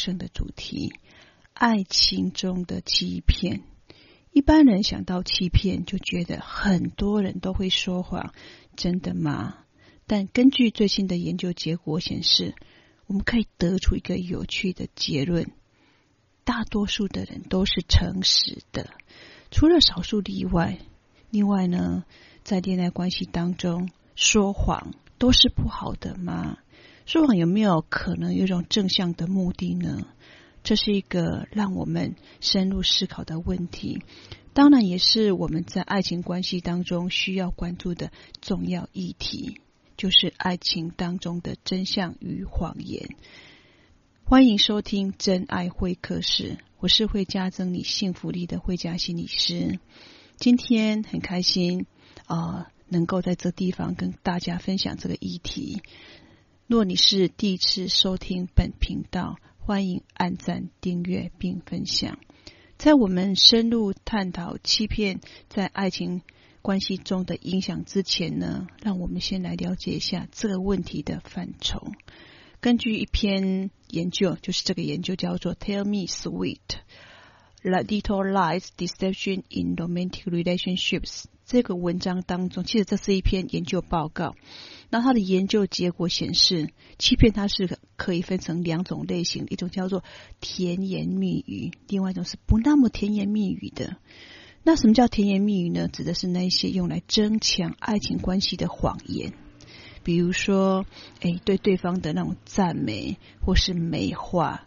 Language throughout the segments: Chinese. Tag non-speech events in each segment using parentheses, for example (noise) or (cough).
生的主题：爱情中的欺骗。一般人想到欺骗，就觉得很多人都会说谎，真的吗？但根据最新的研究结果显示，我们可以得出一个有趣的结论：大多数的人都是诚实的，除了少数例外。另外呢，在恋爱关系当中，说谎。都是不好的吗？说谎有没有可能有一种正向的目的呢？这是一个让我们深入思考的问题，当然也是我们在爱情关系当中需要关注的重要议题，就是爱情当中的真相与谎言。欢迎收听真爱会客室，我是会加增你幸福力的会家心理师。今天很开心啊。能够在这地方跟大家分享这个议题。若你是第一次收听本频道，欢迎按赞、订阅并分享。在我们深入探讨欺骗在爱情关系中的影响之前呢，让我们先来了解一下这个问题的范畴。根据一篇研究，就是这个研究叫做 “Tell Me Sweet: Little Lies, Deception in Romantic Relationships”。这个文章当中，其实这是一篇研究报告。那他的研究结果显示，欺骗它是可以分成两种类型，一种叫做甜言蜜语，另外一种是不那么甜言蜜语的。那什么叫甜言蜜语呢？指的是那些用来增强爱情关系的谎言，比如说，哎，对对方的那种赞美，或是美化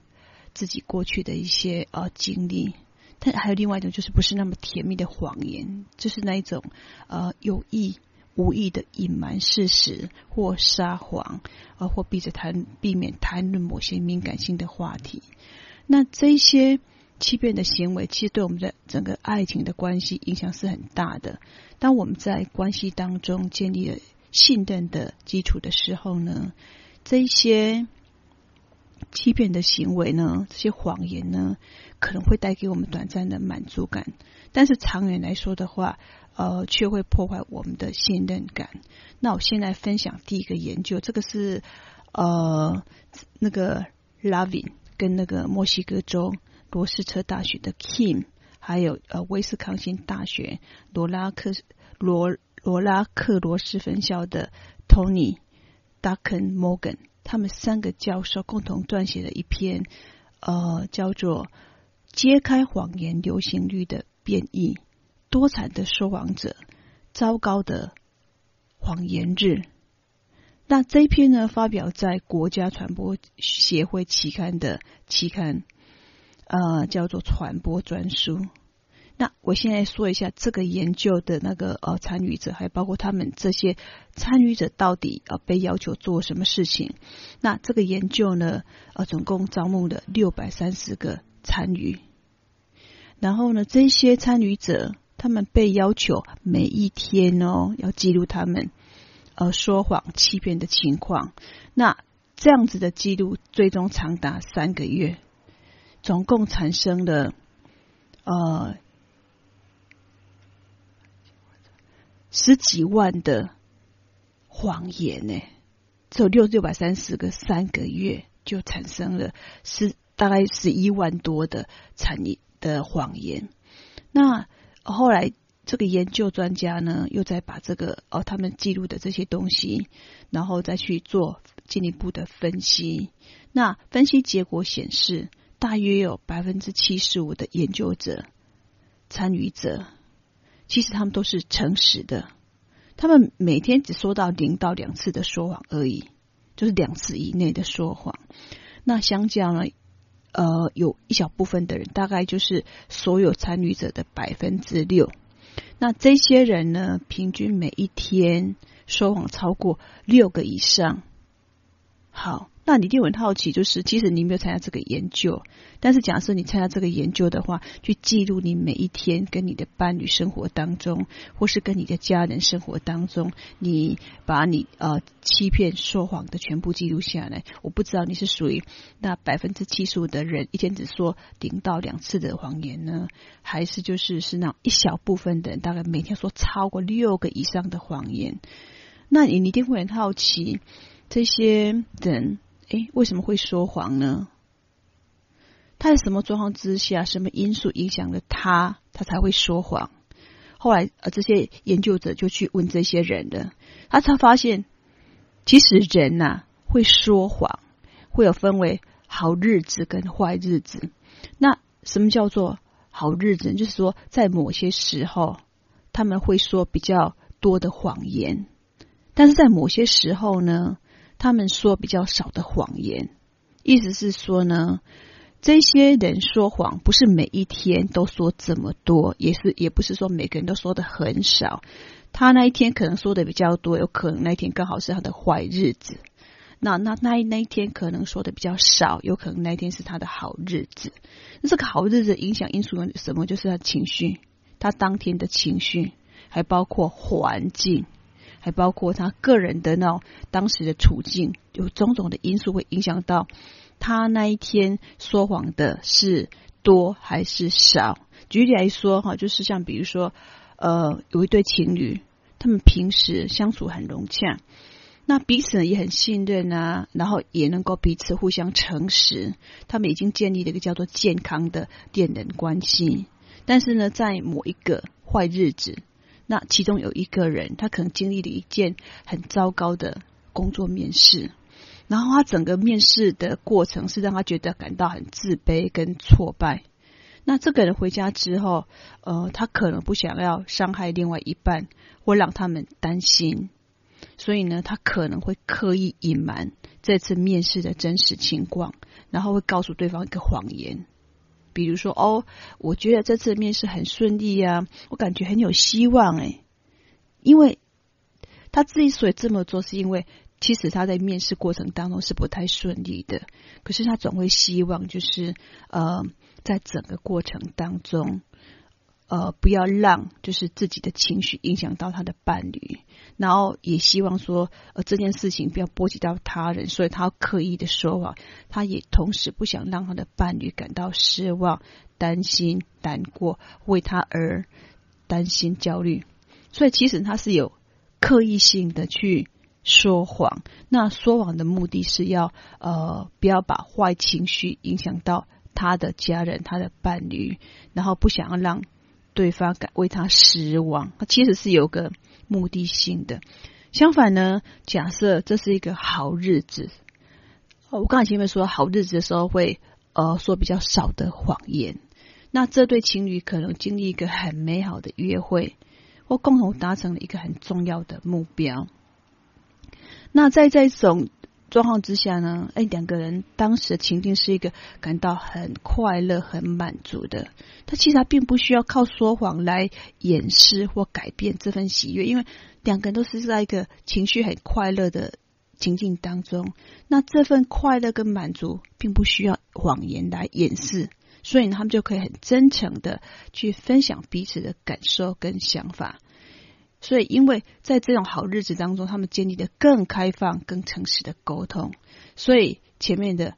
自己过去的一些呃经历。但还有另外一种，就是不是那么甜蜜的谎言，就是那一种呃有意无意的隐瞒事实或撒谎，呃或避着谈避免谈论某些敏感性的话题。那这些欺骗的行为，其实对我们的整个爱情的关系影响是很大的。当我们在关系当中建立了信任的基础的时候呢，这些。欺骗的行为呢，这些谎言呢，可能会带给我们短暂的满足感，但是长远来说的话，呃，却会破坏我们的信任感。那我现在分享第一个研究，这个是呃那个 Lavin 跟那个墨西哥州罗斯车大学的 Kim，还有呃威斯康星大学罗拉克罗罗拉克罗斯分校的 Tony Duncan Morgan。他们三个教授共同撰写了一篇，呃，叫做《揭开谎言流行率的变异：多产的说谎者，糟糕的谎言日》。那这篇呢，发表在《国家传播协会期刊》的期刊，呃，叫做《传播专书》。那我现在说一下这个研究的那个呃参与者，还包括他们这些参与者到底呃被要求做什么事情。那这个研究呢，呃总共招募了六百三十个参与，然后呢，这些参与者他们被要求每一天哦要记录他们呃说谎欺骗的情况。那这样子的记录最终长达三个月，总共产生了呃。十几万的谎言呢，只有六六百三十个，三个月就产生了十大概十一万多的产业的谎言。那后来这个研究专家呢，又再把这个哦他们记录的这些东西，然后再去做进一步的分析。那分析结果显示，大约有百分之七十五的研究者参与者。其实他们都是诚实的，他们每天只说到零到两次的说谎而已，就是两次以内的说谎。那相较呢，呃，有一小部分的人，大概就是所有参与者的百分之六。那这些人呢，平均每一天说谎超过六个以上。好。那你一定很好奇，就是即使你没有参加这个研究，但是假设你参加这个研究的话，去记录你每一天跟你的伴侣生活当中，或是跟你的家人生活当中，你把你呃欺骗说谎的全部记录下来。我不知道你是属于那百分之七十五的人，一天只说零到两次的谎言呢，还是就是是那一小部分的人，大概每天说超过六个以上的谎言。那你一定会很好奇，这些人诶，为什么会说谎呢？他在什么状况之下，什么因素影响了他，他才会说谎？后来，呃，这些研究者就去问这些人了，他才发现，其实人呐、会说谎，会有分为好日子跟坏日子。那什么叫做好日子？就是说，在某些时候，他们会说比较多的谎言，但是在某些时候呢，他们说比较少的谎言。意思是说呢。这些人说谎，不是每一天都说这么多，也是也不是说每个人都说的很少。他那一天可能说的比较多，有可能那一天刚好是他的坏日子。那那那那一天可能说的比较少，有可能那一天是他的好日子。那这个好日子影响因素有什么？就是他情绪，他当天的情绪，还包括环境，还包括他个人的那当时的处境，有种种的因素会影响到。他那一天说谎的是多还是少？举例来说，哈，就是像比如说，呃，有一对情侣，他们平时相处很融洽，那彼此也很信任啊，然后也能够彼此互相诚实，他们已经建立了一个叫做健康的恋人关系。但是呢，在某一个坏日子，那其中有一个人，他可能经历了一件很糟糕的工作面试。然后他整个面试的过程是让他觉得感到很自卑跟挫败。那这个人回家之后，呃，他可能不想要伤害另外一半，或让他们担心，所以呢，他可能会刻意隐瞒这次面试的真实情况，然后会告诉对方一个谎言，比如说：“哦，我觉得这次面试很顺利呀，我感觉很有希望。”哎，因为他之所以这么做，是因为。其实他在面试过程当中是不太顺利的，可是他总会希望，就是呃，在整个过程当中，呃，不要让就是自己的情绪影响到他的伴侣，然后也希望说，呃，这件事情不要波及到他人，所以他刻意的说谎，他也同时不想让他的伴侣感到失望、担心、难过，为他而担心、焦虑，所以其实他是有刻意性的去。说谎，那说谎的目的是要呃，不要把坏情绪影响到他的家人、他的伴侣，然后不想要让对方感为他失望。他其实是有个目的性的。相反呢，假设这是一个好日子，我刚才前面说好日子的时候会呃说比较少的谎言，那这对情侣可能经历一个很美好的约会，或共同达成了一个很重要的目标。那在这种状况之下呢，哎，两个人当时的情境是一个感到很快乐、很满足的。他其实他并不需要靠说谎来掩饰或改变这份喜悦，因为两个人都是在一个情绪很快乐的情境当中。那这份快乐跟满足并不需要谎言来掩饰，所以呢，他们就可以很真诚的去分享彼此的感受跟想法。所以，因为在这种好日子当中，他们建立的更开放、更诚实的沟通。所以前面的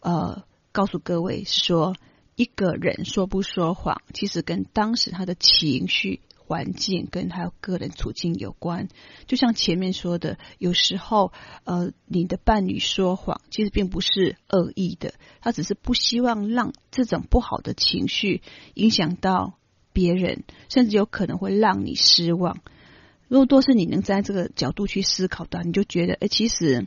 呃，告诉各位说，一个人说不说谎，其实跟当时他的情绪、环境跟他个人处境有关。就像前面说的，有时候呃，你的伴侣说谎，其实并不是恶意的，他只是不希望让这种不好的情绪影响到别人，甚至有可能会让你失望。如果都是你能在这个角度去思考的，你就觉得，哎，其实，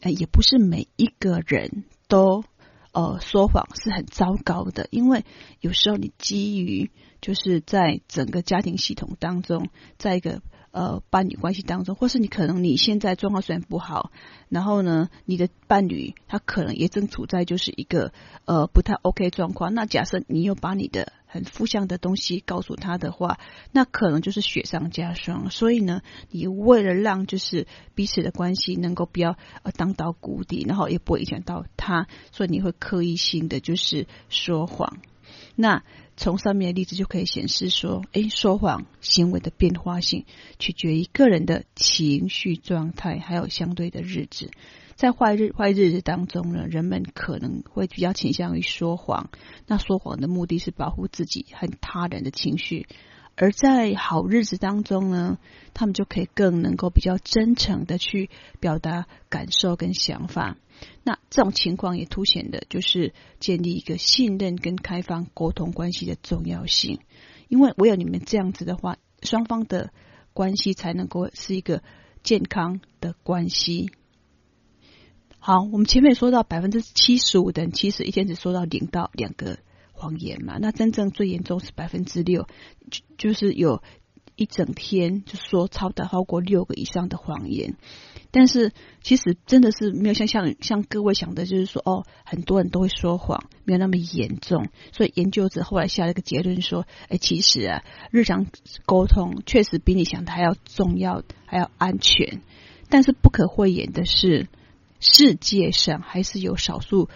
哎，也不是每一个人都，呃，说谎是很糟糕的，因为有时候你基于就是在整个家庭系统当中，在一个。呃，伴侣关系当中，或是你可能你现在状况虽然不好，然后呢，你的伴侣他可能也正处在就是一个呃不太 OK 状况。那假设你又把你的很负向的东西告诉他的话，那可能就是雪上加霜。所以呢，你为了让就是彼此的关系能够不要呃当到谷底，然后也不会影响到他，所以你会刻意性的就是说谎。那从上面的例子就可以显示说，诶，说谎行为的变化性取决于个人的情绪状态，还有相对的日子。在坏日坏日子当中呢，人们可能会比较倾向于说谎。那说谎的目的是保护自己和他人的情绪，而在好日子当中呢，他们就可以更能够比较真诚的去表达感受跟想法。那这种情况也凸显的就是建立一个信任跟开放沟通关系的重要性。因为唯有你们这样子的话，双方的关系才能够是一个健康的关系。好，我们前面说到百分之七十五的人其实一天只说到零到两个谎言嘛，那真正最严重是百分之六，就就是有一整天就说超的超过六个以上的谎言。但是其实真的是没有像像像各位想的，就是说哦，很多人都会说谎，没有那么严重。所以研究者后来下了一个结论说，哎，其实啊，日常沟通确实比你想的还要重要，还要安全。但是不可讳言的是，世界上还是有少数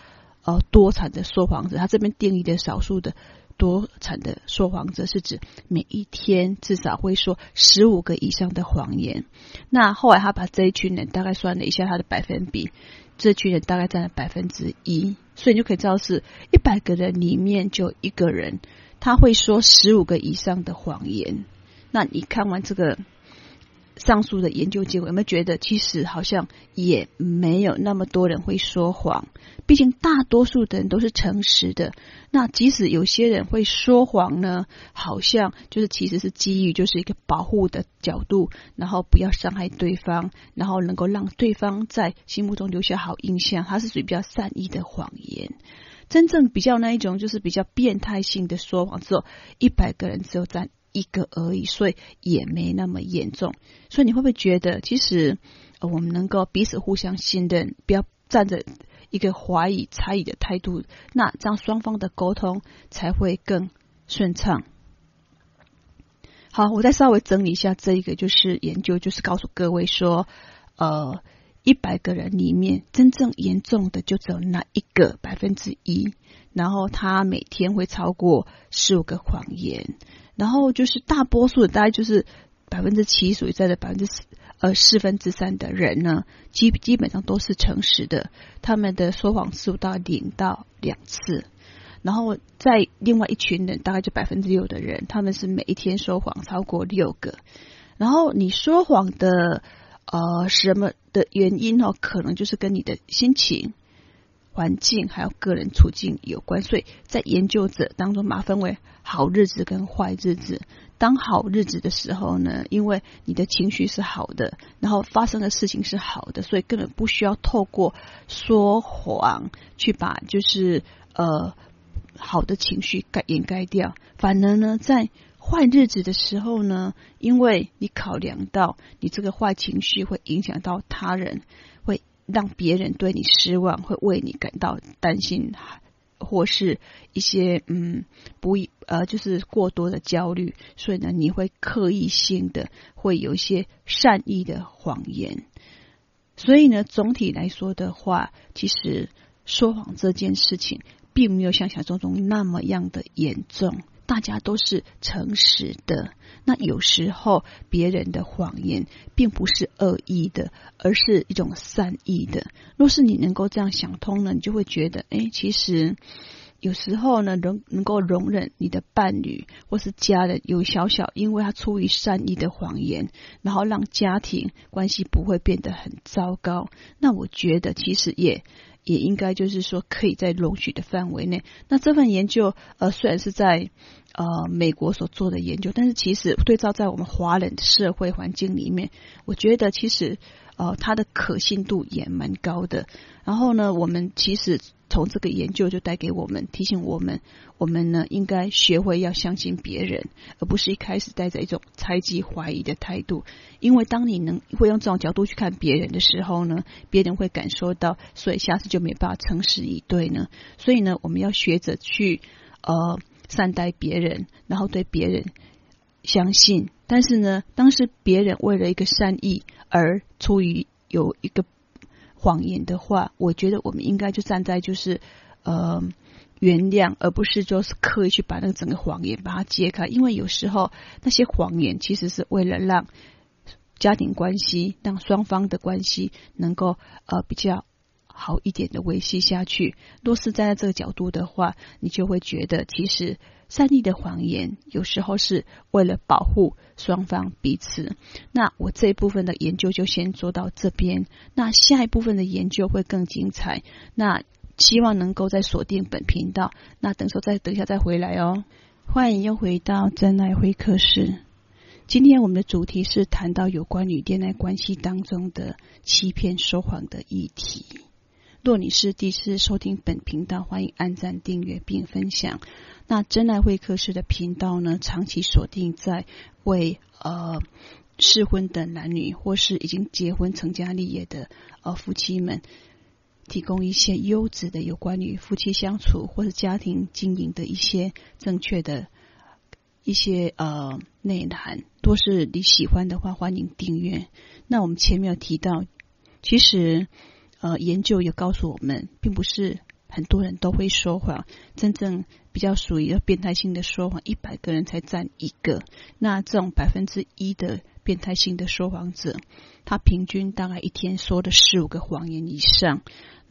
呃多产的说谎者。他这边定义的少数的。多产的说谎者是指每一天至少会说十五个以上的谎言。那后来他把这一群人大概算了一下他的百分比，这群人大概占了百分之一，所以你就可以知道是一百个人里面就一个人他会说十五个以上的谎言。那你看完这个。上述的研究结果有没有觉得，其实好像也没有那么多人会说谎？毕竟大多数的人都是诚实的。那即使有些人会说谎呢，好像就是其实是基于就是一个保护的角度，然后不要伤害对方，然后能够让对方在心目中留下好印象。它是属于比较善意的谎言。真正比较那一种就是比较变态性的说谎，只有一百个人只有占。一个而已，所以也没那么严重。所以你会不会觉得，其实我们能够彼此互相信任，不要站着一个怀疑、猜疑的态度，那这样双方的沟通才会更顺畅。好，我再稍微整理一下这一个，就是研究，就是告诉各位说，呃，一百个人里面，真正严重的就只有那一个百分之一，然后他每天会超过十五个谎言。然后就是大多数的，大概就是百分之七，属于在的百分之四呃四分之三的人呢，基基本上都是诚实的，他们的说谎次数到零到两次。然后在另外一群人，大概就百分之六的人，他们是每一天说谎超过六个。然后你说谎的呃什么的原因哦，可能就是跟你的心情。环境还有个人处境有关，所以在研究者当中，把分为好日子跟坏日子。当好日子的时候呢，因为你的情绪是好的，然后发生的事情是好的，所以根本不需要透过说谎去把就是呃好的情绪盖掩盖掉。反而呢，在坏日子的时候呢，因为你考量到你这个坏情绪会影响到他人，让别人对你失望，会为你感到担心，或是一些嗯不呃就是过多的焦虑，所以呢，你会刻意性的会有一些善意的谎言。所以呢，总体来说的话，其实说谎这件事情，并没有像想象中那么样的严重。大家都是诚实的，那有时候别人的谎言并不是恶意的，而是一种善意的。若是你能够这样想通呢，你就会觉得，哎，其实有时候呢，能能够容忍你的伴侣或是家人有小小，因为他出于善意的谎言，然后让家庭关系不会变得很糟糕。那我觉得其实也。也应该就是说，可以在容许的范围内。那这份研究，呃，虽然是在呃美国所做的研究，但是其实对照在我们华人的社会环境里面，我觉得其实呃它的可信度也蛮高的。然后呢，我们其实。从这个研究就带给我们提醒我们，我们呢应该学会要相信别人，而不是一开始带着一种猜忌怀疑的态度。因为当你能会用这种角度去看别人的时候呢，别人会感受到，所以下次就没办法诚实以对呢。所以呢，我们要学着去呃善待别人，然后对别人相信。但是呢，当时别人为了一个善意而出于有一个。谎言的话，我觉得我们应该就站在就是呃原谅，而不是就是刻意去把那个整个谎言把它揭开。因为有时候那些谎言其实是为了让家庭关系、让双方的关系能够呃比较好一点的维系下去。若是站在这个角度的话，你就会觉得其实善意的谎言有时候是为了保护双方彼此。那我这一部分的研究就先做到这边，那下一部分的研究会更精彩。那希望能够再锁定本频道。那等说再等一下再回来哦。欢迎又回到真爱会客室。今天我们的主题是谈到有关于恋爱关系当中的欺骗、说谎的议题。若你是第一次收听本频道，欢迎按赞、订阅并分享。那真爱会客室的频道呢，长期锁定在为呃适婚的男女或是已经结婚成家立业的呃夫妻们，提供一些优质的有关于夫妻相处或是家庭经营的一些正确的一些呃内涵。若是你喜欢的话，欢迎订阅。那我们前面有提到，其实。呃，研究也告诉我们，并不是很多人都会说谎。真正比较属于变态性的说谎，一百个人才占一个。那这种百分之一的变态性的说谎者，他平均大概一天说的十五个谎言以上。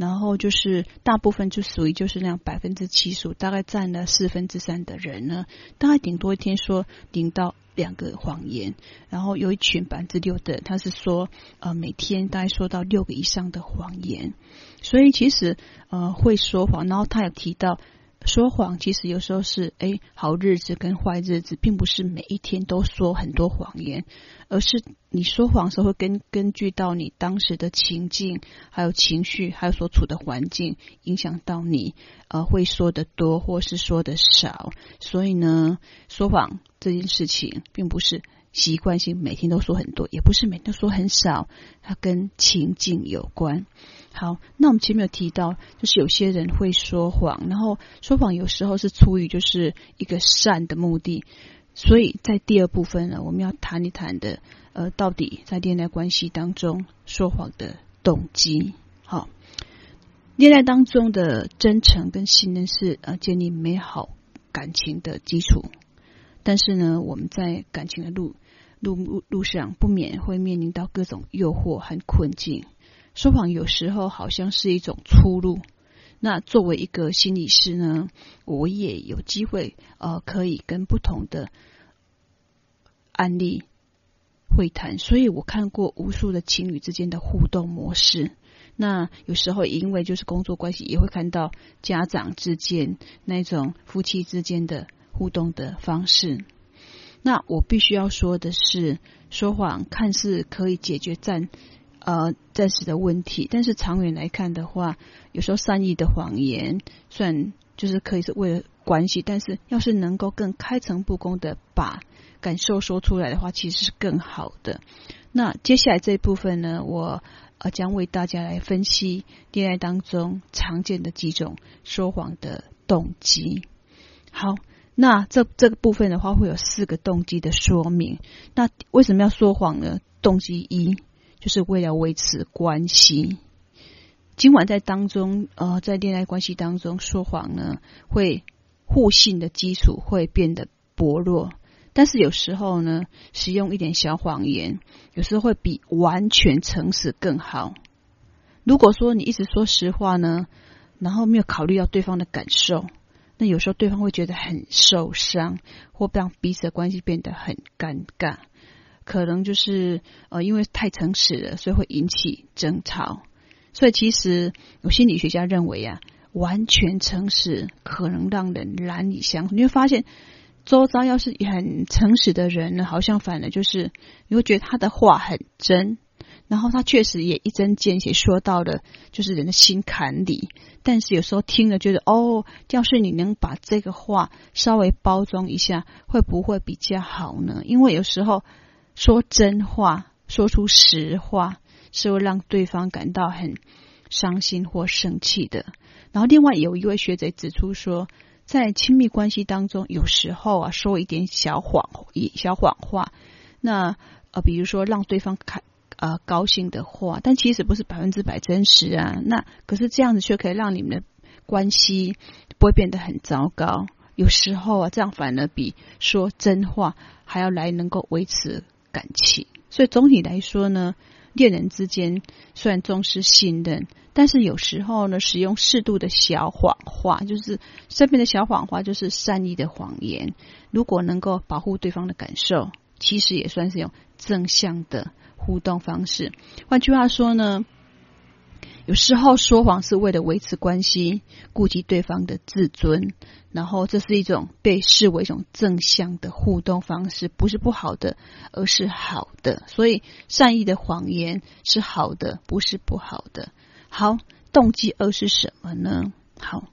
然后就是大部分就属于就是那样百分之七十五，大概占了四分之三的人呢，大概顶多一天说顶到。两个谎言，然后有一群百分之六的，他是说，呃，每天大概说到六个以上的谎言，所以其实呃会说谎，然后他有提到。说谎其实有时候是哎，好日子跟坏日子，并不是每一天都说很多谎言，而是你说谎的时候会根根据到你当时的情境，还有情绪，还有所处的环境，影响到你呃会说的多或是说的少。所以呢，说谎这件事情并不是习惯性每天都说很多，也不是每天都说很少，它跟情境有关。好，那我们前面有提到，就是有些人会说谎，然后说谎有时候是出于就是一个善的目的，所以在第二部分呢，我们要谈一谈的，呃，到底在恋爱关系当中说谎的动机。好，恋爱当中的真诚跟信任是呃建立美好感情的基础，但是呢，我们在感情的路路路上不免会面临到各种诱惑和困境。说谎有时候好像是一种出路。那作为一个心理师呢，我也有机会呃，可以跟不同的案例会谈，所以我看过无数的情侣之间的互动模式。那有时候因为就是工作关系，也会看到家长之间那种夫妻之间的互动的方式。那我必须要说的是，说谎看似可以解决战。呃，暂时的问题，但是长远来看的话，有时候善意的谎言算就是可以是为了关系，但是要是能够更开诚布公的把感受说出来的话，其实是更好的。那接下来这一部分呢，我呃将为大家来分析恋爱当中常见的几种说谎的动机。好，那这这个部分的话会有四个动机的说明。那为什么要说谎呢？动机一。就是为了维持关系。今晚在当中，呃，在恋爱关系当中说谎呢，会互信的基础会变得薄弱。但是有时候呢，使用一点小谎言，有时候会比完全诚实更好。如果说你一直说实话呢，然后没有考虑到对方的感受，那有时候对方会觉得很受伤，或让彼此的关系变得很尴尬。可能就是呃，因为太诚实了，所以会引起争吵。所以其实有心理学家认为啊，完全诚实可能让人难以相处。你会发现，周遭要是很诚实的人呢，好像反而就是你会觉得他的话很真，然后他确实也一针见血说到了就是人的心坎里。但是有时候听了觉得哦，要是你能把这个话稍微包装一下，会不会比较好呢？因为有时候。说真话，说出实话，是会让对方感到很伤心或生气的。然后，另外有一位学者指出说，在亲密关系当中，有时候啊，说一点小谎，小谎话，那呃，比如说让对方开呃高兴的话，但其实不是百分之百真实啊。那可是这样子却可以让你们的关系不会变得很糟糕。有时候啊，这样反而比说真话还要来能够维持感情，所以总体来说呢，恋人之间虽然重视信任，但是有时候呢，使用适度的小谎话，就是身边的小谎话，就是善意的谎言。如果能够保护对方的感受，其实也算是一种正向的互动方式。换句话说呢，有时候说谎是为了维持关系，顾及对方的自尊，然后这是一种被视为一种正向的互动方式，不是不好的，而是好的。所以善意的谎言是好的，不是不好的。好，动机二是什么呢？好，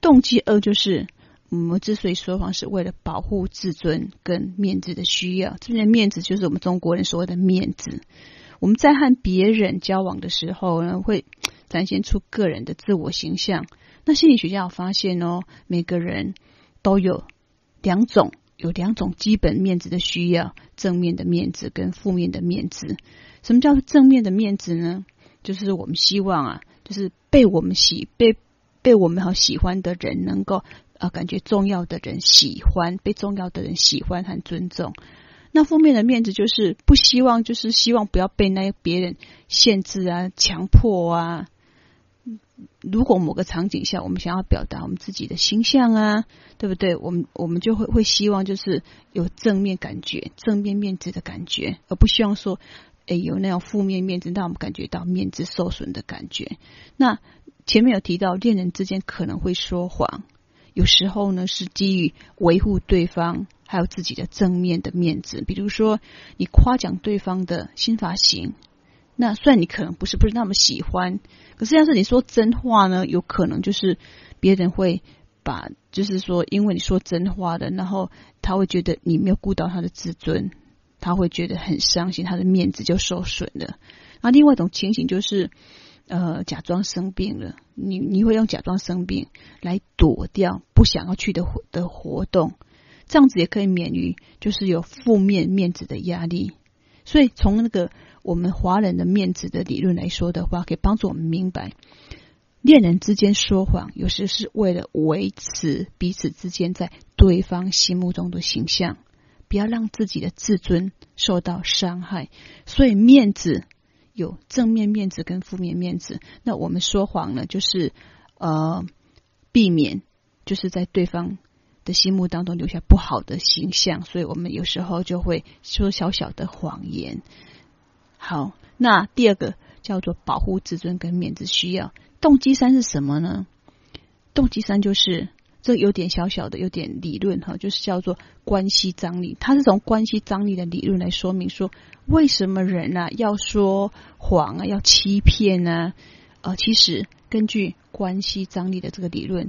动机二就是我们之所以说谎，是为了保护自尊跟面子的需要。这边的面子就是我们中国人所谓的面子。我们在和别人交往的时候呢，会展现出个人的自我形象。那心理学家发现哦，每个人都有两种，有两种基本面子的需要：正面的面子跟负面的面子。什么叫正面的面子呢？就是我们希望啊，就是被我们喜被被我们好喜欢的人能够啊，感觉重要的人喜欢，被重要的人喜欢和尊重。那负面的面子就是不希望，就是希望不要被那别人限制啊、强迫啊。如果某个场景下，我们想要表达我们自己的形象啊，对不对？我们我们就会会希望就是有正面感觉、正面面子的感觉，而不希望说，哎，有那种负面面子，让我们感觉到面子受损的感觉。那前面有提到，恋人之间可能会说谎。有时候呢，是基于维护对方还有自己的正面的面子。比如说，你夸奖对方的新发型，那虽然你可能不是不是那么喜欢，可是要是你说真话呢，有可能就是别人会把，就是说，因为你说真话的，然后他会觉得你没有顾到他的自尊，他会觉得很伤心，他的面子就受损了。那另外一种情形就是。呃，假装生病了，你你会用假装生病来躲掉不想要去的的活动，这样子也可以免于就是有负面面子的压力。所以从那个我们华人的面子的理论来说的话，可以帮助我们明白，恋人之间说谎有时是为了维持彼此之间在对方心目中的形象，不要让自己的自尊受到伤害。所以面子。有正面面子跟负面面子，那我们说谎呢，就是呃避免就是在对方的心目当中留下不好的形象，所以我们有时候就会说小小的谎言。好，那第二个叫做保护自尊跟面子需要，动机三是什么呢？动机三就是。这有点小小的，有点理论哈，就是叫做关系张力。它是从关系张力的理论来说明说，为什么人啊要说谎啊，要欺骗呢？呃，其实根据关系张力的这个理论，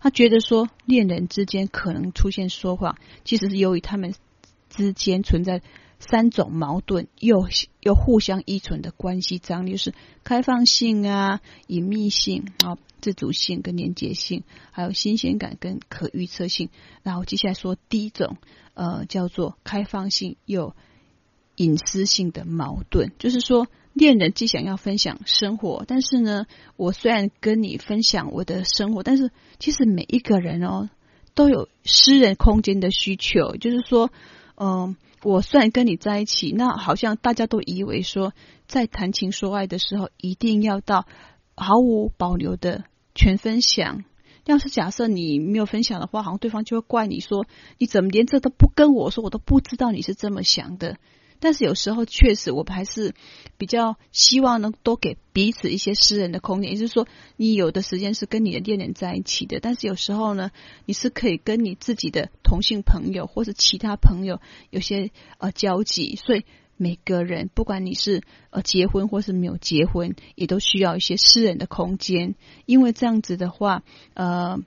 他觉得说恋人之间可能出现说谎，其实是由于他们之间存在三种矛盾又又互相依存的关系张力，是开放性啊、隐秘性啊。自主性跟连结性，还有新鲜感跟可预测性。然后接下来说第一种，呃，叫做开放性又隐私性的矛盾，就是说恋人既想要分享生活，但是呢，我虽然跟你分享我的生活，但是其实每一个人哦都有私人空间的需求。就是说，嗯、我虽然跟你在一起，那好像大家都以为说，在谈情说爱的时候，一定要到毫无保留的。全分享。要是假设你没有分享的话，好像对方就会怪你说，你怎么连这都不跟我说，我都不知道你是这么想的。但是有时候确实，我们还是比较希望能多给彼此一些私人的空间。也就是说，你有的时间是跟你的恋人在一起的，但是有时候呢，你是可以跟你自己的同性朋友或是其他朋友有些呃交集，所以。每个人，不管你是呃结婚或是没有结婚，也都需要一些私人的空间，因为这样子的话，呃，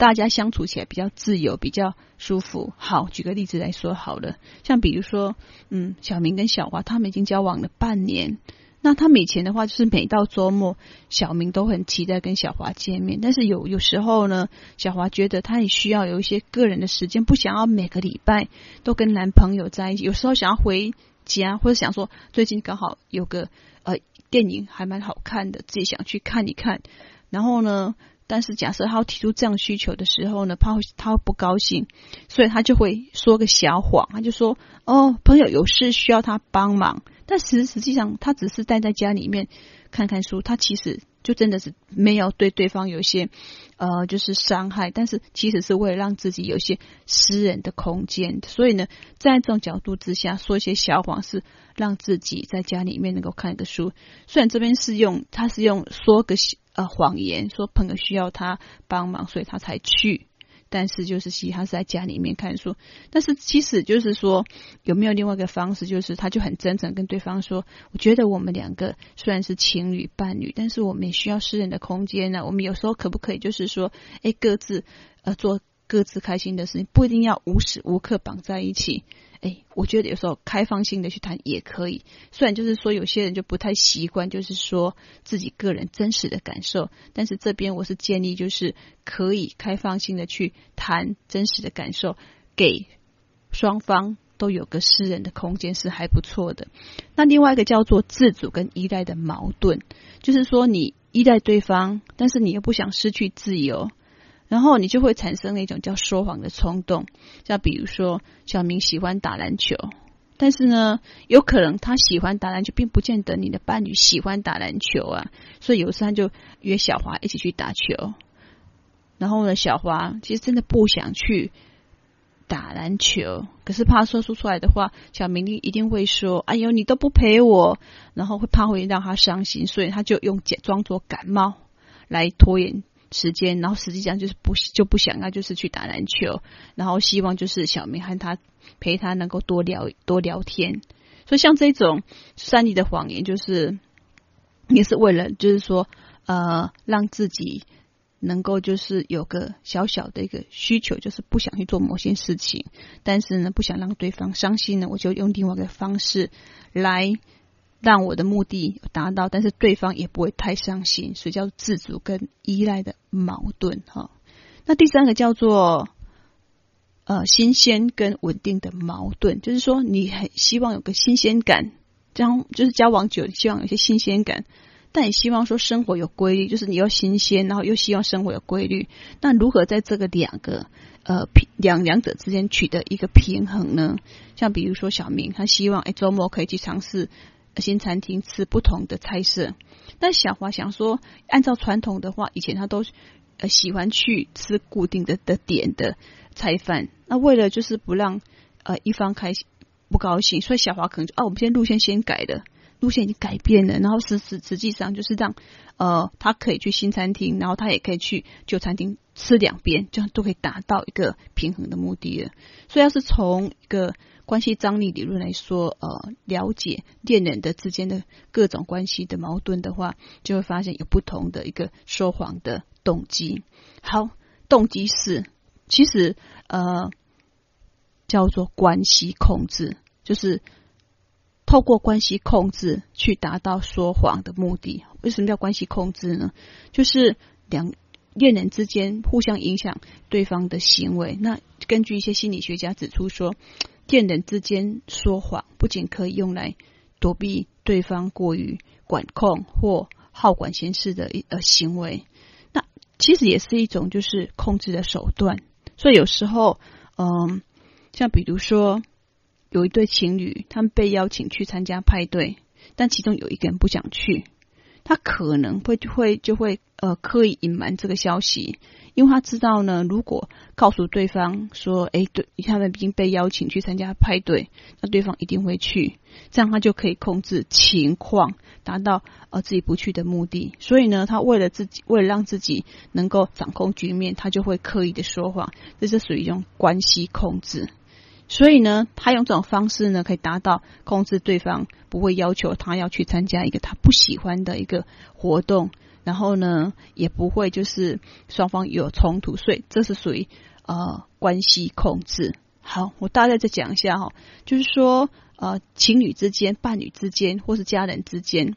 大家相处起来比较自由，比较舒服。好，举个例子来说好了，像比如说，嗯，小明跟小华他们已经交往了半年，那他们以前的话就是每到周末，小明都很期待跟小华见面，但是有有时候呢，小华觉得他也需要有一些个人的时间，不想要每个礼拜都跟男朋友在一起，有时候想要回。家或者想说最近刚好有个呃电影还蛮好看的，自己想去看一看。然后呢，但是假设他提出这样需求的时候呢，他会他会不高兴，所以他就会说个小谎，他就说哦，朋友有事需要他帮忙。但实实际上他只是待在家里面看看书，他其实就真的是没有对对方有一些呃就是伤害，但是其实是为了让自己有些私人的空间。所以呢，在这种角度之下，说一些小谎是让自己在家里面能够看一个书。虽然这边是用他是用说个呃谎言，说朋友需要他帮忙，所以他才去。但是就是其实他是在家里面看书，但是其实就是说有没有另外一个方式，就是他就很真诚跟对方说，我觉得我们两个虽然是情侣伴侣，但是我们也需要私人的空间呢、我们有时候可不可以就是说，哎，各自呃做各自开心的事情，不一定要无时无刻绑在一起。哎，我觉得有时候开放性的去谈也可以。虽然就是说有些人就不太习惯，就是说自己个人真实的感受，但是这边我是建议，就是可以开放性的去谈真实的感受，给双方都有个私人的空间是还不错的。那另外一个叫做自主跟依赖的矛盾，就是说你依赖对方，但是你又不想失去自由。然后你就会产生了一种叫说谎的冲动，像比如说小明喜欢打篮球，但是呢，有可能他喜欢打篮球，并不见得你的伴侣喜欢打篮球啊。所以有时候他就约小华一起去打球，然后呢，小华其实真的不想去打篮球，可是怕说出出来的话，小明一定会说：“哎呦，你都不陪我。”然后会怕会让他伤心，所以他就用假装作感冒来拖延。时间，然后实际上就是不就不想要，就是去打篮球，然后希望就是小明和他陪他能够多聊多聊天。所以像这种善意的谎言，就是也是为了就是说呃让自己能够就是有个小小的一个需求，就是不想去做某些事情，但是呢不想让对方伤心呢，我就用另外一个方式来。让我的目的达到，但是对方也不会太伤心，所以叫自主跟依赖的矛盾哈。那第三个叫做呃新鲜跟稳定的矛盾，就是说你很希望有个新鲜感，这样就是交往久，希望有些新鲜感，但也希望说生活有规律，就是你要新鲜，然后又希望生活有规律。那如何在这个两个呃平两两者之间取得一个平衡呢？像比如说小明，他希望哎周末可以去尝试。新餐厅吃不同的菜色，但小华想说，按照传统的话，以前他都呃喜欢去吃固定的的点的菜饭。那为了就是不让呃一方开心不高兴，所以小华可能就哦、我们现在路线先改了，路线已经改变了。然后实实实际上就是让呃他可以去新餐厅，然后他也可以去旧餐厅吃两边，这样都可以达到一个平衡的目的了。所以要是从一个。关系张力理论来说，呃，了解恋人的之间的各种关系的矛盾的话，就会发现有不同的一个说谎的动机。好，动机是其实呃叫做关系控制，就是透过关系控制去达到说谎的目的。为什么叫关系控制呢？就是两恋人之间互相影响对方的行为。那根据一些心理学家指出说。恋人之间说谎，不仅可以用来躲避对方过于管控或好管闲事的一呃行为，那其实也是一种就是控制的手段。所以有时候，嗯，像比如说有一对情侣，他们被邀请去参加派对，但其中有一个人不想去，他可能会会就会呃刻意隐瞒这个消息。因为他知道呢，如果告诉对方说：“哎，对，他们已经被邀请去参加派对，那对方一定会去，这样他就可以控制情况，达到呃自己不去的目的。所以呢，他为了自己，为了让自己能够掌控局面，他就会刻意的说谎，这是属于一种关系控制。所以呢，他用这种方式呢，可以达到控制对方，不会要求他要去参加一个他不喜欢的一个活动。”然后呢，也不会就是双方有冲突，所以这是属于呃关系控制。好，我大概再讲一下哈，就是说呃情侣之间、伴侣之间或是家人之间，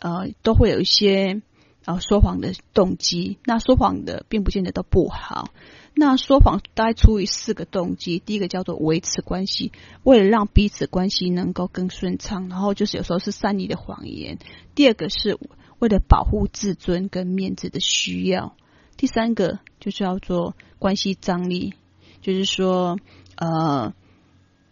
呃都会有一些呃说谎的动机。那说谎的并不见得都不好。那说谎大概出于四个动机，第一个叫做维持关系，为了让彼此关系能够更顺畅，然后就是有时候是善意的谎言。第二个是。为了保护自尊跟面子的需要，第三个就叫做关系张力，就是说，呃，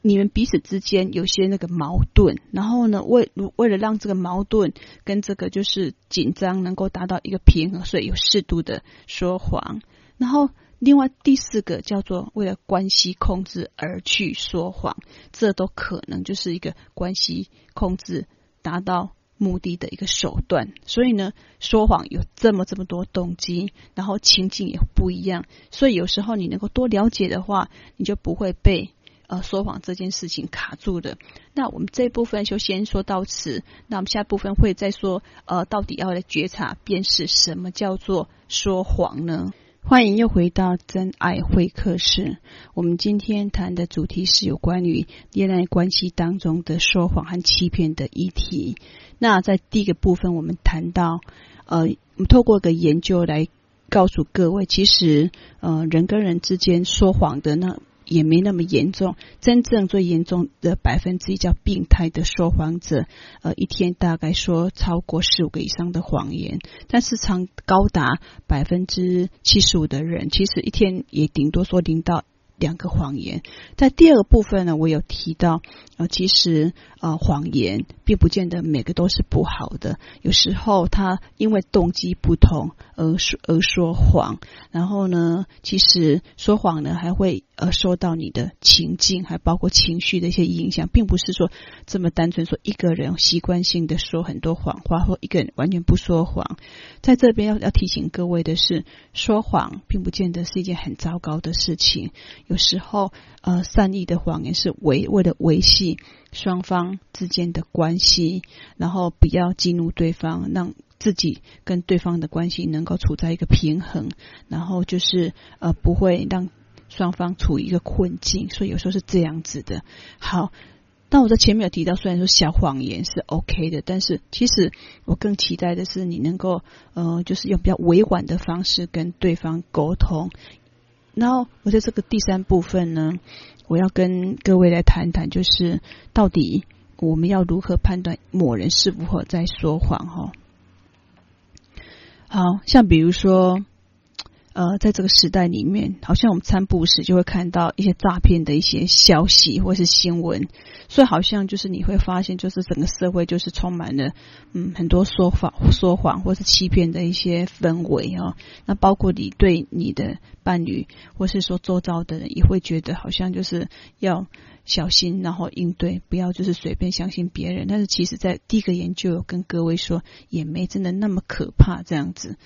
你们彼此之间有些那个矛盾，然后呢，为为了让这个矛盾跟这个就是紧张能够达到一个平衡，所以有适度的说谎。然后另外第四个叫做为了关系控制而去说谎，这都可能就是一个关系控制达到目的的一个手段。所以呢，说谎有这么这么多动机，然后情境也不一样。所以有时候你能够多了解的话，你就不会被。呃，说谎这件事情卡住的，那我们这一部分就先说到此。那我们下部分会再说，呃，到底要来觉察辨识什么叫做说谎呢？欢迎又回到真爱会客室。我们今天谈的主题是有关于恋爱关系当中的说谎和欺骗的议题。那在第一个部分，我们谈到，呃，我们透过一个研究来告诉各位，其实，呃，人跟人之间说谎的那。也没那么严重，真正最严重的百分之一叫病态的说谎者，呃，一天大概说超过十五个以上的谎言，但是常高达百分之七十五的人，其实一天也顶多说零到两个谎言。在第二个部分呢，我有提到，呃，其实呃，谎言并不见得每个都是不好的，有时候他因为动机不同而说而说谎，然后呢，其实说谎呢还会。而受到你的情境，还包括情绪的一些影响，并不是说这么单纯说一个人习惯性的说很多谎话，或一个人完全不说谎。在这边要要提醒各位的是，说谎并不见得是一件很糟糕的事情。有时候，呃，善意的谎言是维为了维系双方之间的关系，然后不要激怒对方，让自己跟对方的关系能够处在一个平衡，然后就是呃不会让。双方处于一个困境，所以有时候是这样子的。好，但我在前面有提到，虽然说小谎言是 OK 的，但是其实我更期待的是你能够，呃，就是用比较委婉的方式跟对方沟通。然后我在这个第三部分呢，我要跟各位来谈谈，就是到底我们要如何判断某人是否在说谎？哈，好像比如说。呃，在这个时代里面，好像我们三不五时就会看到一些诈骗的一些消息或是新闻，所以好像就是你会发现，就是整个社会就是充满了嗯很多说法、说谎或是欺骗的一些氛围、哦。那包括你对你的伴侣，或是说周遭的人，也会觉得好像就是要小心，然后应对，不要就是随便相信别人。但是其实，在第一个研究有跟各位说，也没真的那么可怕这样子。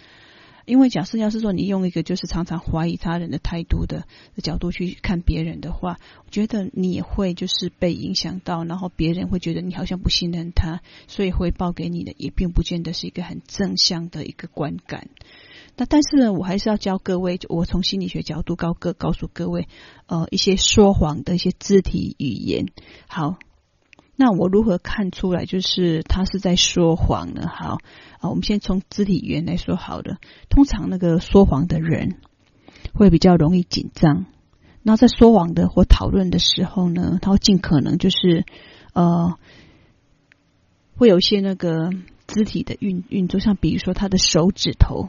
因为假设要是说你用一个就是常常怀疑他人的态度的角度去看别人的话，我觉得你也会就是被影响到，然后别人会觉得你好像不信任他，所以回报给你的也并不见得是一个很正向的一个观感。那但是呢，我还是要教各位，我从心理学角度告个告诉各位，呃，一些说谎的一些肢体语言。好。那我如何看出来就是他是在说谎呢？好啊，我们先从肢体语言来说好了。通常那个说谎的人会比较容易紧张，然后在说谎的或讨论的时候呢，他会尽可能就是呃，会有一些那个肢体的运运作，像比如说他的手指头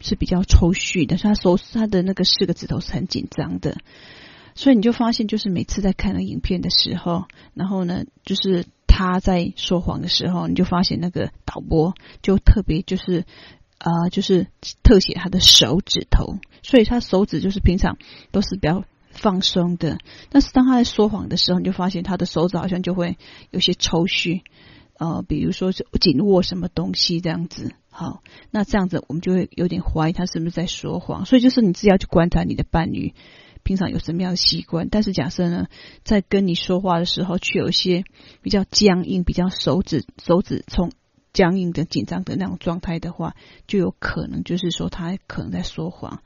是比较抽蓄的，他手他的那个四个指头是很紧张的。所以你就发现，就是每次在看那影片的时候，然后呢，就是他在说谎的时候，你就发现那个导播就特别就是啊、就是特写他的手指头，所以他手指就是平常都是比较放松的，但是当他在说谎的时候，你就发现他的手指好像就会有些抽搐，呃，比如说是紧握什么东西这样子。好，那这样子我们就会有点怀疑他是不是在说谎。所以就是你自己要去观察你的伴侣。平常有什么样的习惯？但是假设呢，在跟你说话的时候，却有一些比较僵硬、比较手指手指从僵硬的紧张的那种状态的话，就有可能就是说他可能在说谎。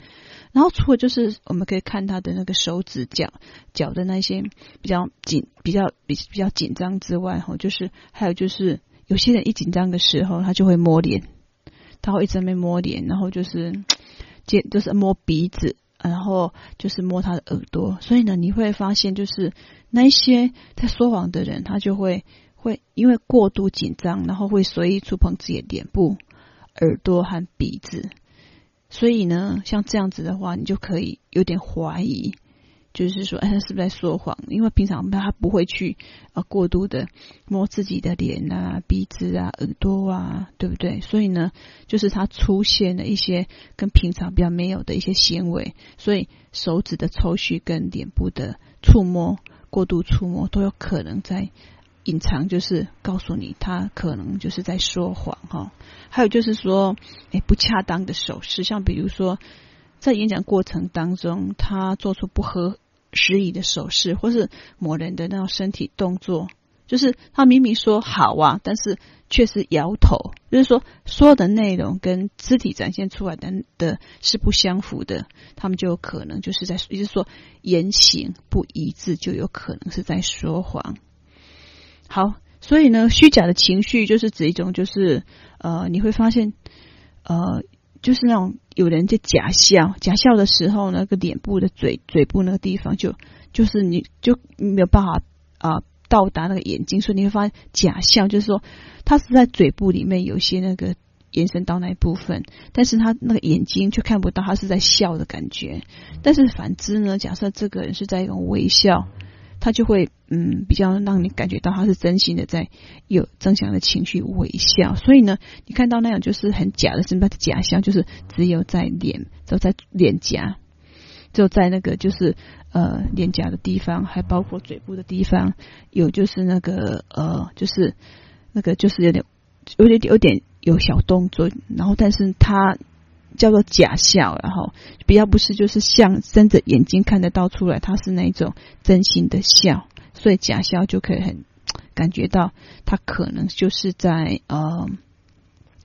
然后除了就是我们可以看他的那个手指脚脚的那些比较紧、比较比比较紧张之外，哈，就是还有就是有些人一紧张的时候，他就会摸脸，他会一直在摸脸，然后就是接就是摸鼻子。然后就是摸他的耳朵，所以呢，你会发现，就是那一些在说谎的人，他就会会因为过度紧张，然后会随意触碰自己的脸部、耳朵和鼻子。所以呢，像这样子的话，你就可以有点怀疑，就是说，哎，他是不是在说谎？因为平常他不会去呃过度的摸自己的脸啊、鼻子啊、耳朵啊，对不对？所以呢，就是他出现了一些跟平常比较没有的一些行为，所以手指的抽搐跟脸部的触摸、过度触摸都有可能在。隐藏就是告诉你，他可能就是在说谎哈。还有就是说，哎，不恰当的手势，像比如说在演讲过程当中，他做出不合时宜的手势，或是某人的那种身体动作，就是他明明说好啊，但是却是摇头，就是说所有的内容跟肢体展现出来的的是不相符的，他们就有可能就是在，也就是说言行不一致，就有可能是在说谎。好，所以呢，虚假的情绪就是指一种，就是呃，你会发现，呃，就是那种有人在假笑，假笑的时候，那个脸部的嘴嘴部那个地方就，就是你就没有办法啊、到达那个眼睛，所以你会发现假笑，就是说他是在嘴部里面有些那个延伸到那一部分，但是他那个眼睛却看不到他是在笑的感觉。但是反之呢，假设这个人是在一种微笑。他就会嗯比较让你感觉到他是真心的在有正向的情绪微笑，所以呢，你看到那样就是很假的，什么假笑，就是只有在脸，只有在脸颊，只有在那个就是呃脸颊的地方，还包括嘴部的地方，有就是那个呃就是那个就是有点有点有点有小动作，然后但是他。叫做假笑，然后比较不是就是像睁着眼睛看得到出来，他是那种真心的笑，所以假笑就可以很感觉到他可能就是在呃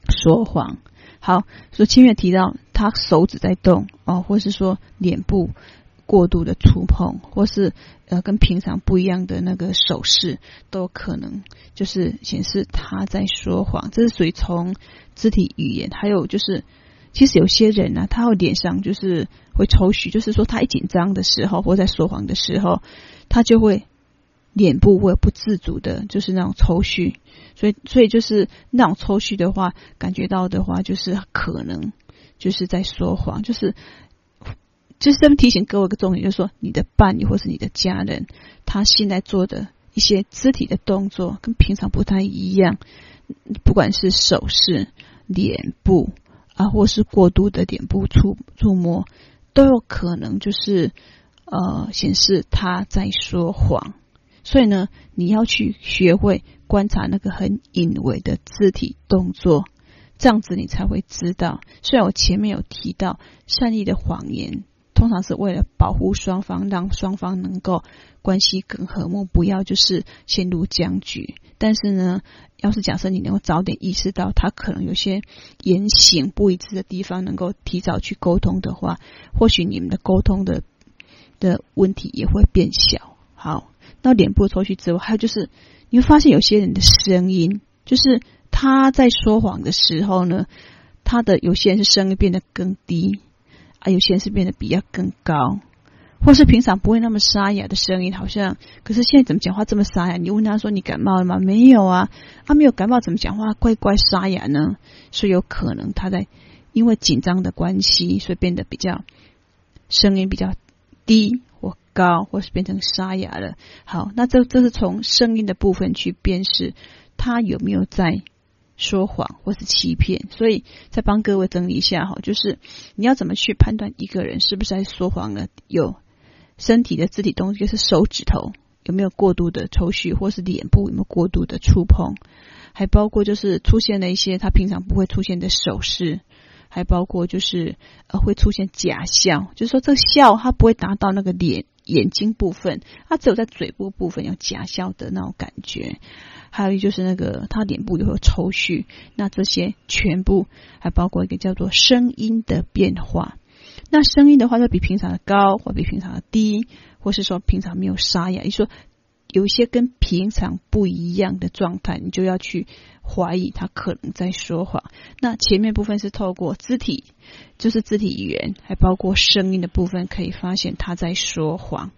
说谎。好，所以前面提到他手指在动哦，或是说脸部过度的触碰，或是呃跟平常不一样的那个手势，都可能就是显示他在说谎。这是属于从肢体语言，还有就是。其实有些人呢、他会脸上就是会抽搐，就是说他一紧张的时候，或在说谎的时候，他就会脸部会不自主的，就是那种抽搐。所以，所以就是那种抽搐的话，感觉到的话，就是可能就是在说谎。就是就是这么提醒各位一个重点，就是说你的伴侣或是你的家人，他现在做的一些肢体的动作跟平常不太一样，不管是手势、脸部。或是过度的点部触触摸，都有可能就是呃显示他在说谎。所以呢，你要去学会观察那个很隐微的肢体动作，这样子你才会知道。虽然我前面有提到善意的谎言。通常是为了保护双方，让双方能够关系更和睦，不要就是陷入僵局。但是呢，要是假设你能够早点意识到他可能有些言行不一致的地方，能够提早去沟通的话，或许你们的沟通的的问题也会变小。好，那脸部抽搐之外，还有就是你会发现有些人的声音，就是他在说谎的时候呢，他的有些人是声音变得更低。啊，有些人是变得比较更高，或是平常不会那么沙哑的声音，好像可是现在怎么讲话这么沙哑？你问他说你感冒了吗？没有啊，他没有感冒，怎么讲话怪怪沙哑呢？所以有可能他在因为紧张的关系，所以变得比较声音比较低或高，或是变成沙哑了。好，那这这是从声音的部分去辨识他有没有在。说谎或是欺骗，所以再帮各位整理一下哈，就是你要怎么去判断一个人是不是在说谎呢？有身体的肢体动作，就是手指头有没有过度的抽搐，或是脸部有没有过度的触碰，还包括就是出现了一些他平常不会出现的手势，还包括就是呃会出现假笑，就是说这个笑他不会达到那个脸眼睛部分，它只有在嘴部部分有假笑的那种感觉。还有就是那个他脸部也会有抽搐，那这些全部还包括一个叫做声音的变化。那声音的话，就比平常的高，或比平常的低，或是说平常没有沙哑。你说有一些跟平常不一样的状态，你就要去怀疑他可能在说谎。那前面部分是透过肢体，就是肢体语言，还包括声音的部分，可以发现他在说谎。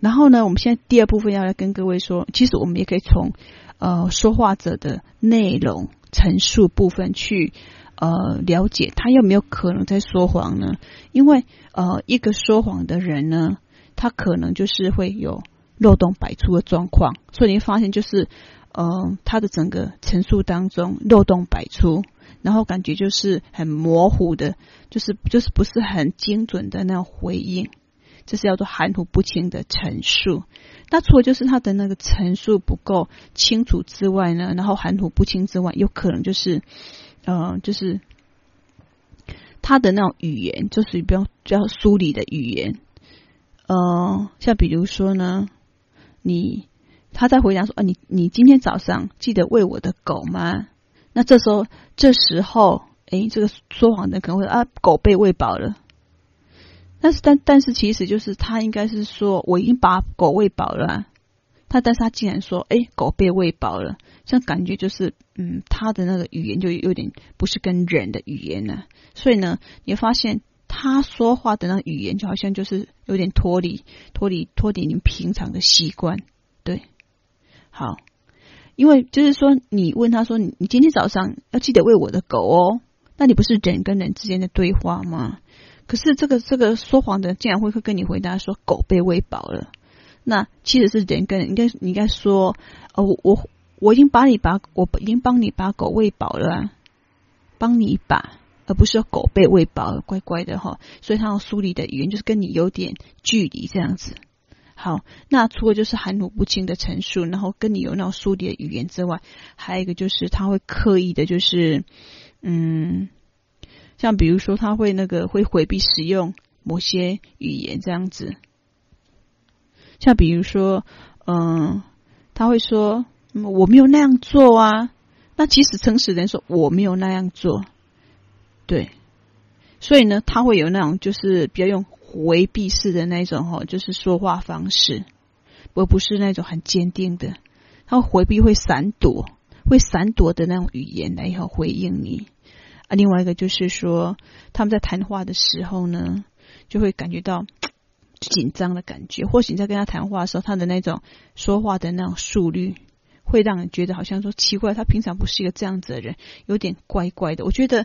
然后呢，我们现在第二部分要来跟各位说，其实我们也可以从。呃，说话者的内容陈述部分去呃了解他有没有可能在说谎呢？因为呃，一个说谎的人呢，他可能就是会有漏洞百出的状况，所以你会发现就是，嗯、他的整个陈述当中漏洞百出，然后感觉就是很模糊的，就是就是不是很精准的那种回应，这是叫做含糊不清的陈述。那除了就是他的那个陈述不够清楚之外呢，然后含糊不清之外，有可能就是，呃，就是他的那种语言，就是比较比较疏离的语言。呃，像比如说呢，你他在回答说啊，你你今天早上记得喂我的狗吗？那这时候这时候，诶，这个说谎的可能会啊，狗被喂饱了。但是但但是其实就是他应该是说我已经把狗喂饱了，他但是他竟然说诶，狗被喂饱了，这样感觉就是嗯，他的那个语言就有点不是跟人的语言呢，啊，所以呢，你会发现。他说话的那语言就好像就是有点脱离、脱离、脱离你平常的习惯，对，好，因为就是说，你问他说，你你今天早上要记得喂我的狗哦，那你不是人跟人之间的对话吗？可是这个这个说谎的竟然会会跟你回答说狗被喂饱了，那其实是人跟人应该你应该说，哦，我我我已经把你把我已经帮你把狗喂饱了啊，帮你把。而不是狗被喂饱了，乖乖的哈，所以他用疏离的语言就是跟你有点距离这样子。好，那除了就是含糊不清的陈述，然后跟你有那种疏离的语言之外，还有一个就是他会刻意的，就是嗯，像比如说他会那个会回避使用某些语言这样子，像比如说嗯，他会说我没有那样做啊，那其实诚实人说我没有那样做。对，所以呢，他会有那种就是比较用回避式的那种哈，就是说话方式，而不是那种很坚定的。他会回避，会闪躲，会闪躲的那种语言来以后回应你。啊，另外一个就是说，他们在谈话的时候呢，就会感觉到 (tsk) 紧张的感觉。或许你在跟他谈话的时候，他的那种说话的那种速率，会让人觉得好像说奇怪，他平常不是一个这样子的人，有点怪怪的。我觉得。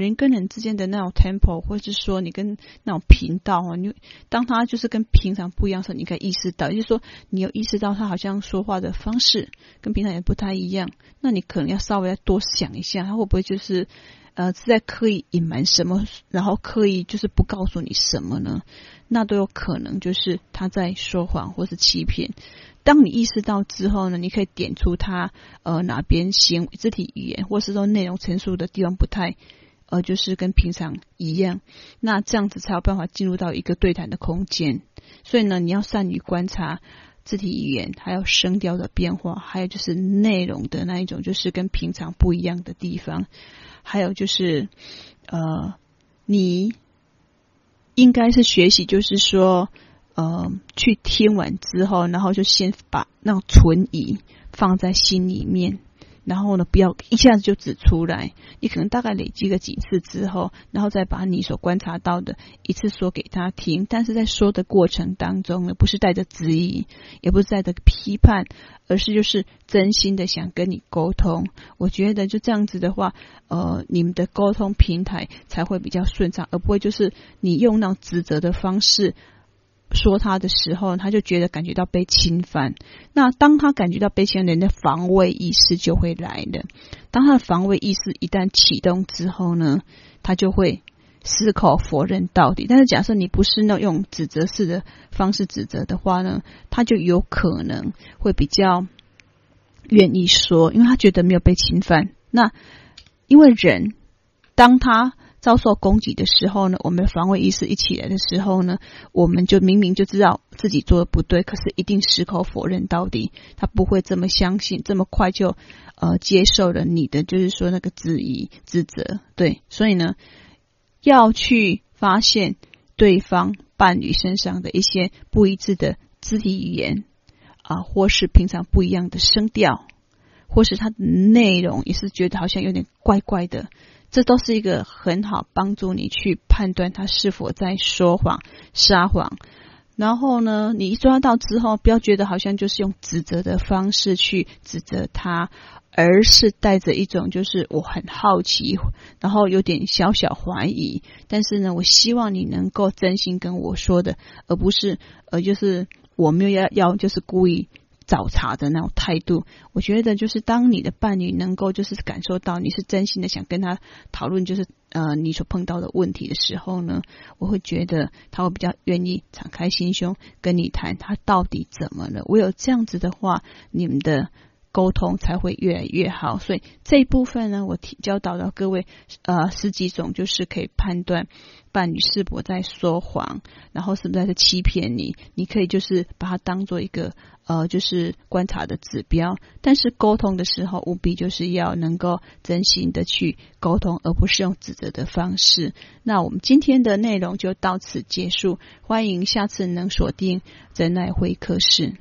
人跟人之间的那种 tempo，或者是说你跟那种频道啊，你当他就是跟平常不一样的时候，你可以意识到，就是说你有意识到他好像说话的方式跟平常也不太一样，那你可能要稍微多想一下，他会不会就是呃是在刻意隐瞒什么，然后刻意就是不告诉你什么呢？那都有可能就是他在说谎或是欺骗。当你意识到之后呢，你可以点出他呃哪边行为、肢体语言，或是说内容陈述的地方不太。呃，就是跟平常一样，那这样子才有办法进入到一个对谈的空间。所以呢，你要善于观察肢体语言，还有声调的变化，还有就是内容的那一种，就是跟平常不一样的地方。还有就是，呃，你应该是学习，就是说，呃，去听完之后，然后就先把那种存疑放在心里面。然后呢，不要一下子就指出来，你可能大概累积个几次之后，然后再把你所观察到的一次说给他听。但是在说的过程当中呢，不是带着质疑，也不是带着批判，而是就是真心的想跟你沟通。我觉得就这样子的话，呃，你们的沟通平台才会比较顺畅，而不会就是你用那种指责的方式。说他的时候，他就觉得感觉到被侵犯。那当他感觉到被侵犯，人的防卫意识就会来了。当他的防卫意识一旦启动之后呢，他就会矢口否认到底。但是假设你不是那用指责式的方式指责的话呢，他就有可能会比较愿意说，因为他觉得没有被侵犯。那因为人当他。遭受攻击的时候呢，我们的防卫意识一起来的时候呢，我们就明明就知道自己做的不对，可是一定矢口否认到底，他不会这么相信，这么快就呃接受了你的，就是说那个质疑、指责，对，所以呢，要去发现对方伴侣身上的一些不一致的肢体语言啊，或是平常不一样的声调，或是他的内容也是觉得好像有点怪怪的。这都是一个很好帮助你去判断他是否在说谎、撒谎。然后呢，你一抓到之后，不要觉得好像就是用指责的方式去指责他，而是带着一种就是我很好奇，然后有点小小怀疑，但是呢，我希望你能够真心跟我说的，而不是呃，就是我没有要要就是故意。找茬的那种态度，我觉得就是当你的伴侣能够就是感受到你是真心的想跟他讨论，就是呃你所碰到的问题的时候呢，我会觉得他会比较愿意敞开心胸跟你谈他到底怎么了。唯有这样子的话，你们的。沟通才会越来越好，所以这一部分呢，我提教导到各位，呃，十几种就是可以判断伴侣是否在说谎，然后是不是在欺骗你，你可以就是把它当做一个呃，就是观察的指标。但是沟通的时候，务必就是要能够真心的去沟通，而不是用指责的方式。那我们今天的内容就到此结束，欢迎下次能锁定真爱会客室。